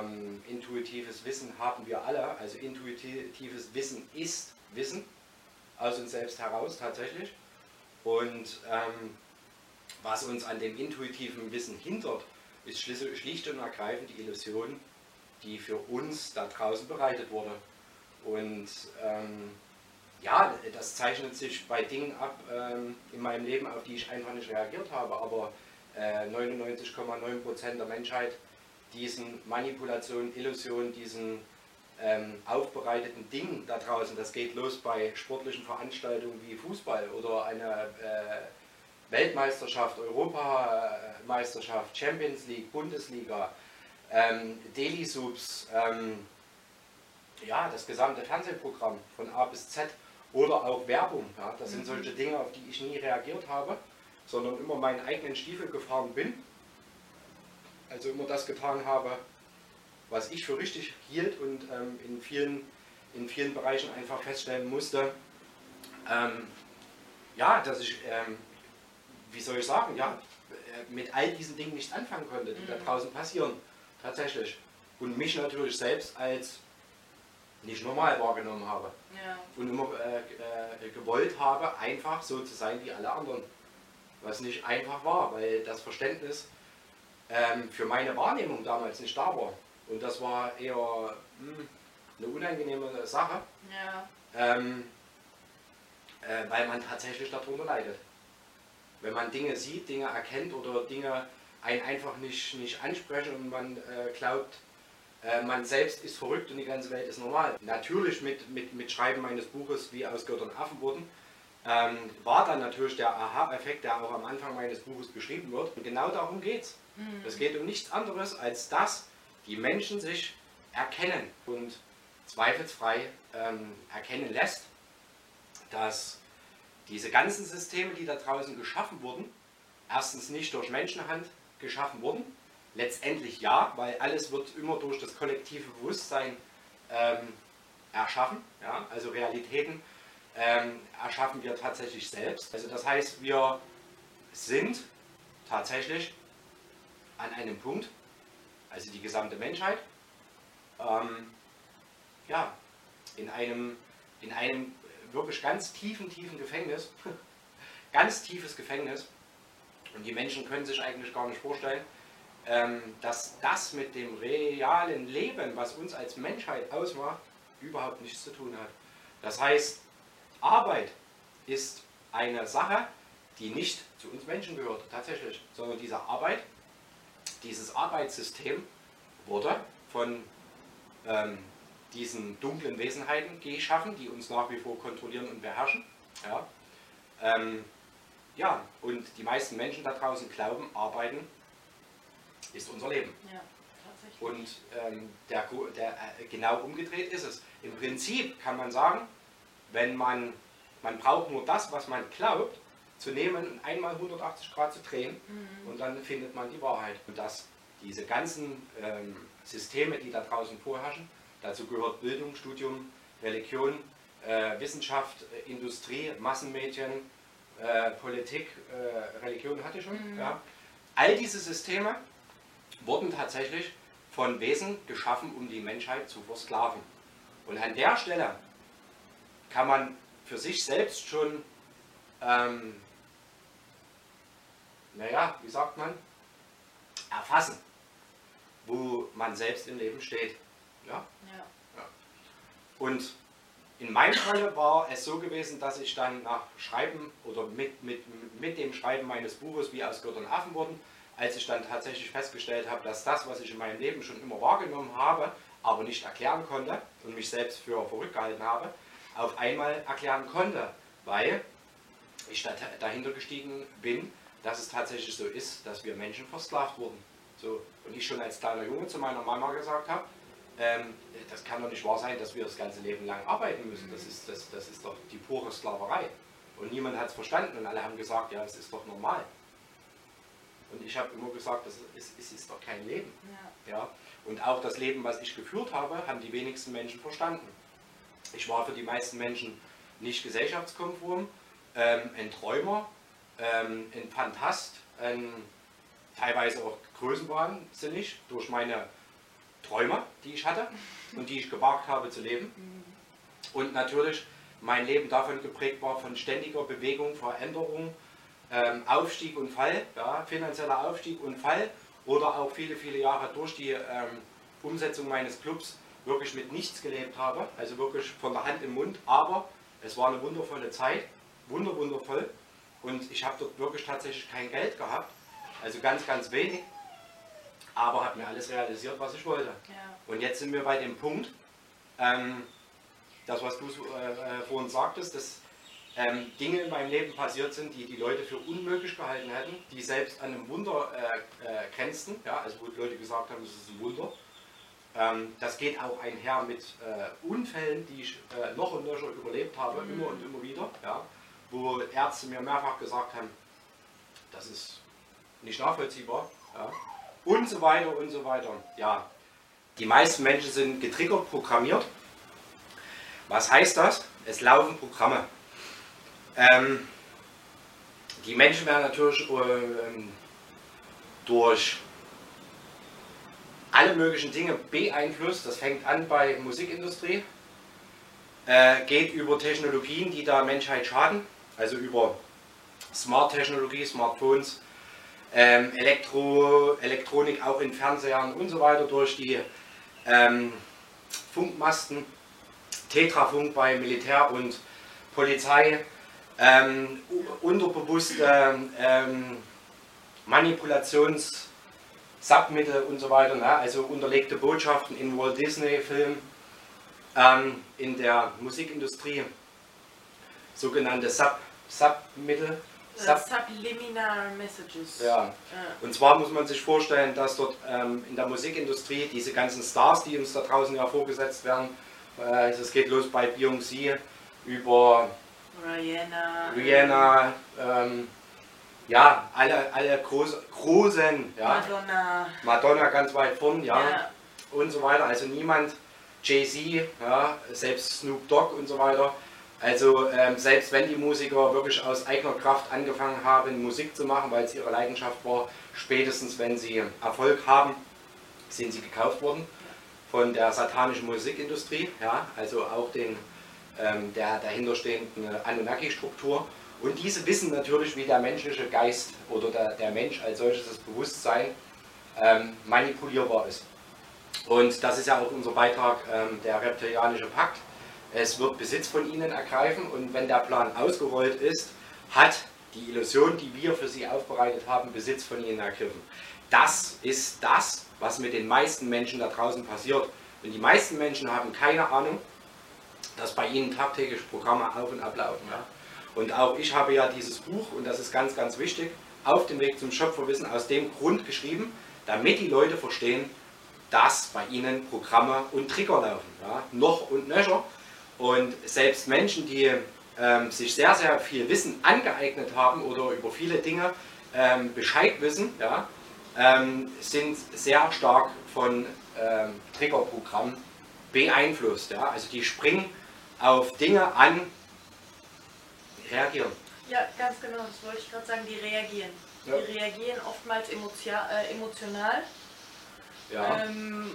ähm, intuitives Wissen haben wir alle. Also intuitives Wissen ist Wissen aus uns selbst heraus tatsächlich. Und ähm, was uns an dem intuitiven Wissen hindert, ist schlicht und ergreifend die Illusion, die für uns da draußen bereitet wurde. Und ähm, ja, das zeichnet sich bei Dingen ab ähm, in meinem Leben, auf die ich einfach nicht reagiert habe. Aber äh, 99,9% der Menschheit diesen Manipulationen, Illusionen, diesen ähm, aufbereiteten Dingen da draußen, das geht los bei sportlichen Veranstaltungen wie Fußball oder eine äh, Weltmeisterschaft, Europameisterschaft, Champions League, Bundesliga, ähm, Daily Subs, ähm, ja, das gesamte Fernsehprogramm von A bis Z oder auch Werbung. Ja, das sind mhm. solche Dinge, auf die ich nie reagiert habe, sondern immer meinen eigenen Stiefel gefahren bin. Also immer das getan habe, was ich für richtig hielt und ähm, in, vielen, in vielen Bereichen einfach feststellen musste, ähm, ja, dass ich, ähm, wie soll ich sagen, ja, äh, mit all diesen Dingen nichts anfangen konnte, die mhm. da draußen passieren, tatsächlich. Und mich natürlich selbst als nicht normal wahrgenommen habe. Ja. Und immer äh, äh, gewollt habe, einfach so zu sein wie alle anderen. Was nicht einfach war, weil das Verständnis ähm, für meine Wahrnehmung damals nicht da war. Und das war eher mh, hm, eine unangenehme Sache, ja. ähm, äh, weil man tatsächlich darunter leidet. Wenn man Dinge sieht, Dinge erkennt oder Dinge einen einfach nicht, nicht ansprechen und man äh, glaubt, äh, man selbst ist verrückt und die ganze Welt ist normal. Natürlich mit, mit, mit Schreiben meines Buches, wie aus Göttern Affen wurden, ähm, war dann natürlich der Aha-Effekt, der auch am Anfang meines Buches beschrieben wird. Und genau darum geht es. Mhm. Es geht um nichts anderes, als dass die Menschen sich erkennen und zweifelsfrei ähm, erkennen lässt, dass diese ganzen Systeme, die da draußen geschaffen wurden, erstens nicht durch Menschenhand geschaffen wurden, Letztendlich ja, weil alles wird immer durch das kollektive Bewusstsein ähm, erschaffen. Ja? Also Realitäten ähm, erschaffen wir tatsächlich selbst. Also das heißt, wir sind tatsächlich an einem Punkt, also die gesamte Menschheit, ähm, ja, in einem, in einem wirklich ganz tiefen, tiefen Gefängnis, ganz tiefes Gefängnis. Und die Menschen können sich eigentlich gar nicht vorstellen, ähm, dass das mit dem realen Leben, was uns als Menschheit ausmacht, überhaupt nichts zu tun hat. Das heißt, Arbeit ist eine Sache, die nicht zu uns Menschen gehört, tatsächlich, sondern diese Arbeit, dieses Arbeitssystem wurde von ähm, diesen dunklen Wesenheiten geschaffen, die uns nach wie vor kontrollieren und beherrschen. Ja. Ähm, ja, und die meisten Menschen da draußen glauben, arbeiten ist unser Leben. Ja, und ähm, der, der, äh, genau umgedreht ist es. Im Prinzip kann man sagen, wenn man, man braucht nur das, was man glaubt, zu nehmen und einmal 180 Grad zu drehen mhm. und dann findet man die Wahrheit. Und dass diese ganzen ähm, Systeme, die da draußen vorherrschen, dazu gehört Bildung, Studium, Religion, äh, Wissenschaft, äh, Industrie, Massenmedien, äh, Politik, äh, Religion hatte ich schon, mhm. ja. all diese Systeme wurden tatsächlich von Wesen geschaffen, um die Menschheit zu versklaven. Und an der Stelle kann man für sich selbst schon, ähm, naja, wie sagt man, erfassen, wo man selbst im Leben steht. Ja? Ja. ja. Und in meinem Fall war es so gewesen, dass ich dann nach Schreiben oder mit, mit, mit dem Schreiben meines Buches wie aus und Affen wurden, als ich dann tatsächlich festgestellt habe, dass das, was ich in meinem Leben schon immer wahrgenommen habe, aber nicht erklären konnte und mich selbst für verrückt gehalten habe, auf einmal erklären konnte, weil ich dahinter gestiegen bin, dass es tatsächlich so ist, dass wir Menschen versklavt wurden. So, und ich schon als kleiner Junge zu meiner Mama gesagt habe, ähm, das kann doch nicht wahr sein, dass wir das ganze Leben lang arbeiten müssen. Das ist, das, das ist doch die pure Sklaverei. Und niemand hat es verstanden und alle haben gesagt, ja, es ist doch normal. Und ich habe immer gesagt, das ist, es ist doch kein Leben. Ja. ja. Und auch das Leben, was ich geführt habe, haben die wenigsten Menschen verstanden. Ich war für die meisten Menschen nicht gesellschaftskonform, ähm, ein Träumer, ähm, ein Fantast, ein, teilweise auch größenwahnsinnig durch meine Träume. ich hatte und die ich gewagt habe zu leben. Und natürlich mein Leben davon geprägt war von ständiger Bewegung, Veränderung, ähm, Aufstieg und Fall, ja, finanzieller Aufstieg und Fall oder auch viele, viele Jahre durch die ähm, Umsetzung meines Clubs wirklich mit nichts gelebt habe, also wirklich von der Hand im Mund, aber es war eine wundervolle Zeit, wunder, wundervoll und ich habe dort wirklich tatsächlich kein Geld gehabt, also ganz, ganz wenig, aber habe mir alles realisiert, was ich wollte. Ja. Und jetzt sind wir bei dem Punkt, ähm, das, was du äh, äh, vorhin sagtest, dass ähm, Dinge in meinem Leben passiert sind, die die Leute für unmöglich gehalten hätten, die selbst an einem Wunder äh, äh, grenzten, ja, also wo die Leute gesagt haben, es ist ein Wunder. Ähm, das geht auch einher mit äh, Unfällen, die ich äh, noch und nöcher überlebt habe, mhm. immer und immer wieder, ja, wo Ärzte mir mehrfach gesagt haben, das ist nicht nachvollziehbar. Ja, und so weiter und so weiter. Ja, die meisten Menschen sind getriggert, programmiert. Was heißt das? Es laufen Programme. Ähm, die Menschen werden natürlich äh, durch alle möglichen Dinge beeinflusst. Das fängt an bei Musikindustrie, äh, geht über Technologien, die der Menschheit schaden, also über Smart-Technologie, Smartphones, ähm, Elektro, Elektronik auch in Fernsehern und so weiter durch die ähm, Funkmasten, Tetrafunk bei Militär und Polizei, ähm, unterbewusste ähm, Manipulations- Submittel und so weiter, ne? also unterlegte Botschaften in Walt Disney-Filmen, ähm, in der Musikindustrie, sogenannte Sub, Submittel. Sub Subliminal Messages. Ja. Und zwar muss man sich vorstellen, dass dort ähm, in der Musikindustrie diese ganzen Stars, die uns da draußen ja vorgesetzt werden, äh, also es geht los bei Beyoncé über Rihanna, Rihanna ähm, ja, alle, alle groß, großen, ja. Madonna. Madonna ganz weit vorn, ja, ja. Und so weiter. Also niemand, Jay-Z, ja, selbst Snoop Dogg und so weiter. Also ähm, selbst wenn die Musiker wirklich aus eigener Kraft angefangen haben, Musik zu machen, weil es ihre Leidenschaft war, spätestens wenn sie Erfolg haben, sind sie gekauft worden von der satanischen Musikindustrie, ja, also auch den, ähm, der dahinterstehenden Anunnaki-Struktur. Und diese wissen natürlich, wie der menschliche Geist oder der, der Mensch als solches das Bewusstsein ähm, manipulierbar ist. Und das ist ja auch unser Beitrag, ähm, der reptilianische Pakt. Es wird Besitz von ihnen ergreifen und wenn der Plan ausgerollt ist, hat die Illusion, die wir für sie aufbereitet haben, Besitz von ihnen ergriffen. Das ist das, was mit den meisten Menschen da draußen passiert. Und die meisten Menschen haben keine Ahnung, dass bei ihnen tagtäglich Programme auf und ablaufen. Ja? Und auch ich habe ja dieses Buch, und das ist ganz, ganz wichtig, auf dem Weg zum Schöpferwissen aus dem Grund geschrieben, damit die Leute verstehen, dass bei ihnen Programme und Trigger laufen. Ja? Noch und nöcher. Und selbst Menschen, die ähm, sich sehr, sehr viel Wissen angeeignet haben oder über viele Dinge ähm, Bescheid wissen, ja, ähm, sind sehr stark von ähm, Triggerprogrammen beeinflusst. Ja? Also die springen auf Dinge an, reagieren. Ja, ganz genau, das wollte ich gerade sagen, die reagieren. Ja. Die reagieren oftmals äh, emotional. Ja. Ähm,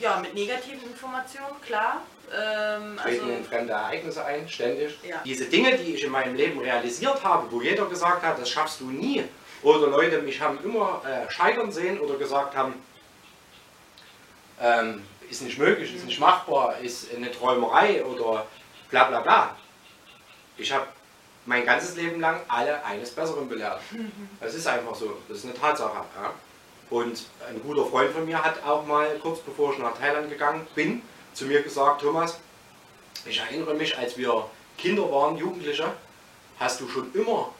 ja, mit negativen Informationen, klar. Ähm, Treten also, in fremde Ereignisse ein, ständig. Ja. Diese Dinge, die ich in meinem Leben realisiert habe, wo jeder gesagt hat, das schaffst du nie, oder Leute mich haben immer äh, scheitern sehen oder gesagt haben, ähm, ist nicht möglich, ist nicht machbar, ist eine Träumerei oder bla bla bla. Ich habe mein ganzes Leben lang alle eines Besseren belehrt. Das ist einfach so, das ist eine Tatsache. Ja. Und ein guter Freund von mir hat auch mal, kurz bevor ich nach Thailand gegangen bin, zu mir gesagt, Thomas, ich erinnere mich, als wir Kinder waren, Jugendliche, hast du schon immer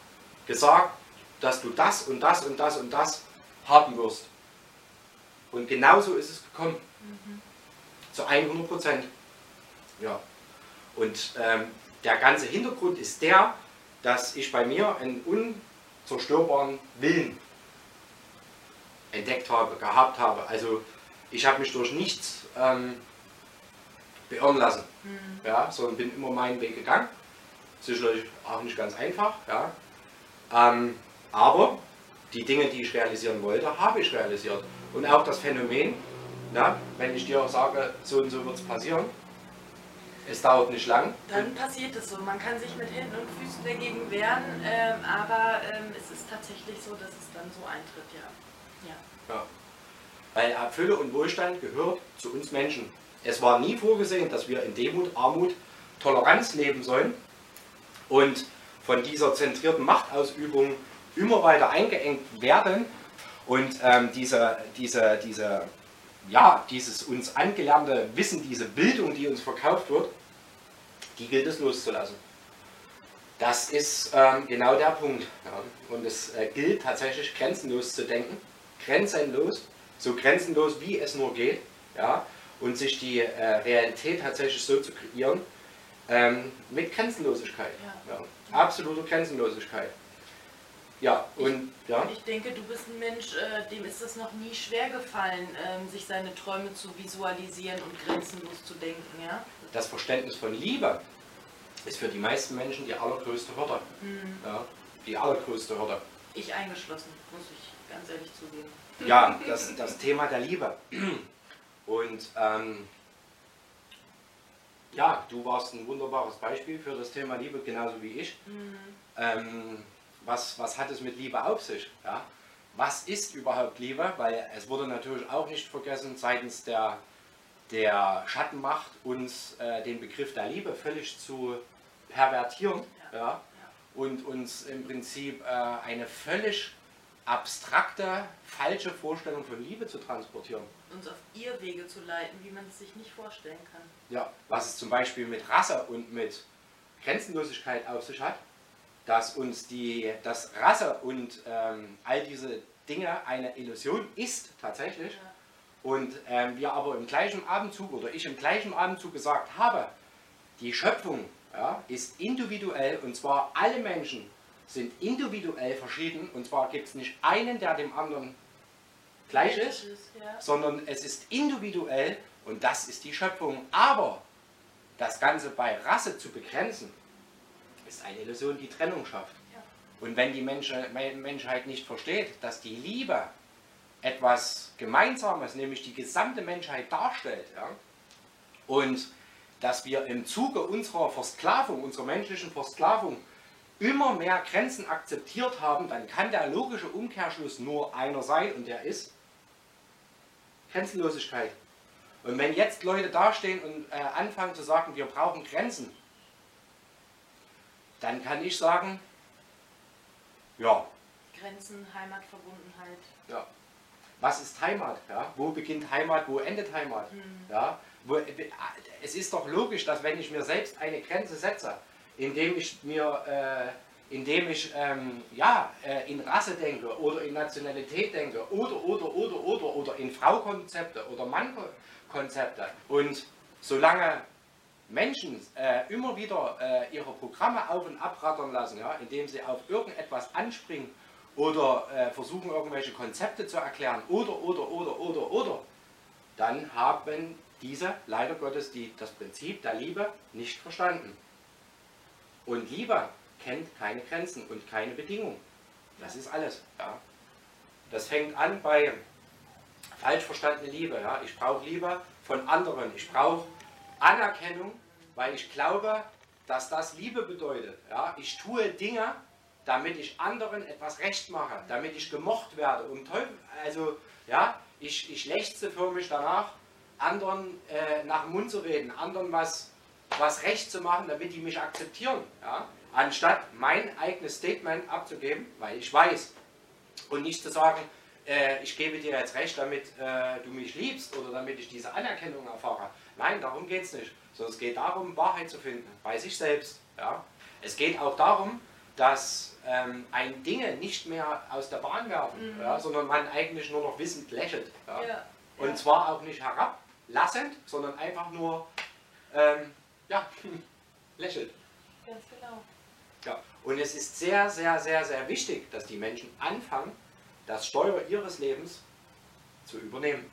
gesagt, dass du das und das und das und das haben wirst. Und genauso ist es gekommen. Mhm. Zu 100 Prozent. Ja. Und ähm, der ganze Hintergrund ist der, dass ich bei mir einen unzerstörbaren Willen entdeckt habe, gehabt habe. Also ich habe mich durch nichts ähm, beirren lassen, mhm. ja, sondern bin immer meinen Weg gegangen. Sicherlich auch nicht ganz einfach, ja. Ähm, aber die Dinge, die ich realisieren wollte, habe ich realisiert. Und auch das Phänomen, Na, wenn ich dir sage, so und so wird es passieren, es dauert nicht lang. Dann passiert es so. Man kann sich mit Händen und Füßen dagegen wehren, ähm, aber ähm, es ist tatsächlich so, dass es dann so eintritt, ja. ja. ja. Weil Fülle und Wohlstand gehört zu uns Menschen. Es war nie vorgesehen, dass wir in Demut, Armut, Toleranz leben sollen und von dieser zentrierten Machtausübung immer weiter eingeengt werden und ähm, diese, diese, diese, ja, dieses uns angelernte Wissen, diese Bildung, die uns verkauft wird, die gilt es loszulassen. Das ist ähm, genau der Punkt. Ja. Und es äh, gilt tatsächlich grenzenlos zu denken, grenzenlos, so grenzenlos wie es nur geht, ja, und sich die äh, Realität tatsächlich so zu kreieren, ähm, mit Grenzenlosigkeit. Ja. ja. Absolute Grenzenlosigkeit. Ja, und ich, ja. Ich denke, du bist ein Mensch, äh, dem ist es noch nie schwer gefallen, ähm, sich seine Träume zu visualisieren und grenzenlos zu denken, ja? Das Verständnis von Liebe ist für die meisten Menschen die allergrößte Hürde. Mhm. Ja, die allergrößte Hürde. Ich eingeschlossen, muss ich ganz ehrlich zugeben. Ja, das, das Thema der Liebe. Und ähm, ja, du warst ein wunderbares Beispiel für das Thema Liebe, genauso wie ich. Mhm. Ähm, was, was hat es mit Liebe auf sich? Ja? Was ist überhaupt Liebe? Weil es wurde natürlich auch nicht vergessen, seitens der, der Schattenmacht uns äh, den Begriff der Liebe völlig zu pervertieren ja. ja? und uns im Prinzip äh, eine völlig abstrakte, falsche Vorstellung von Liebe zu transportieren. Uns auf ihr Wege zu leiten, wie man es sich nicht vorstellen kann. Ja, was es zum Beispiel mit Rasse und mit Grenzenlosigkeit auf sich hat, dass uns die, das Rasse und ähm, all diese Dinge eine Illusion ist tatsächlich. Ja. Und ähm, wir aber im gleichen Abendzug oder ich im gleichen Abendzug gesagt habe, die Schöpfung ja, ist individuell und zwar alle Menschen sind individuell verschieden und zwar gibt es nicht einen, der dem anderen gleich ist, ja. sondern es ist individuell und das ist die Schöpfung. Aber das Ganze bei Rasse zu begrenzen, ist eine Illusion, die Trennung schafft. Ja. Und wenn die Menschheit nicht versteht, dass die Liebe etwas Gemeinsames, nämlich die gesamte Menschheit darstellt, ja, und dass wir im Zuge unserer Versklavung, unserer menschlichen Versklavung, immer mehr Grenzen akzeptiert haben, dann kann der logische Umkehrschluss nur einer sein und der ist Grenzenlosigkeit. Und wenn jetzt Leute dastehen und äh, anfangen zu sagen, wir brauchen Grenzen, dann kann ich sagen, ja. Grenzen, Heimatverbundenheit. Ja. Was ist Heimat? Ja? Wo beginnt Heimat, wo endet Heimat? Mhm. Ja? Wo, es ist doch logisch, dass wenn ich mir selbst eine Grenze setze, indem ich mir, äh, indem ich ähm, ja, äh, in Rasse denke oder in Nationalität denke oder, oder, oder, oder, oder in Frau-Konzepte oder Mann-Konzepte. Und solange Menschen äh, immer wieder äh, ihre Programme auf- und abrattern lassen, ja, indem sie auf irgendetwas anspringen oder äh, versuchen, irgendwelche Konzepte zu erklären oder, oder, oder, oder, oder, dann haben diese leider Gottes die, das Prinzip der Liebe nicht verstanden. Und Liebe kennt keine Grenzen und keine Bedingungen. Das ist alles. Ja. Das fängt an bei falsch verstandener Liebe. Ja. Ich brauche Liebe von anderen. Ich brauche Anerkennung, weil ich glaube, dass das Liebe bedeutet. Ja. Ich tue Dinge, damit ich anderen etwas recht mache, damit ich gemocht werde. Um Teufel, also ja, ich, ich lechze für mich danach, anderen äh, nach dem Mund zu reden, anderen was was recht zu machen, damit die mich akzeptieren. Ja? Anstatt mein eigenes Statement abzugeben, weil ich weiß. Und nicht zu sagen, äh, ich gebe dir jetzt recht, damit äh, du mich liebst oder damit ich diese Anerkennung erfahre. Nein, darum geht es nicht. Sondern es geht darum, Wahrheit zu finden, bei sich selbst. Ja? Es geht auch darum, dass ähm, ein Dinge nicht mehr aus der Bahn werfen, mhm. ja, sondern man eigentlich nur noch wissend lächelt. Ja? Ja, Und zwar auch nicht herablassend, sondern einfach nur ähm, ja, lächelt. Ganz genau. Ja, und es ist sehr, sehr, sehr, sehr wichtig, dass die Menschen anfangen, das Steuer ihres Lebens zu übernehmen.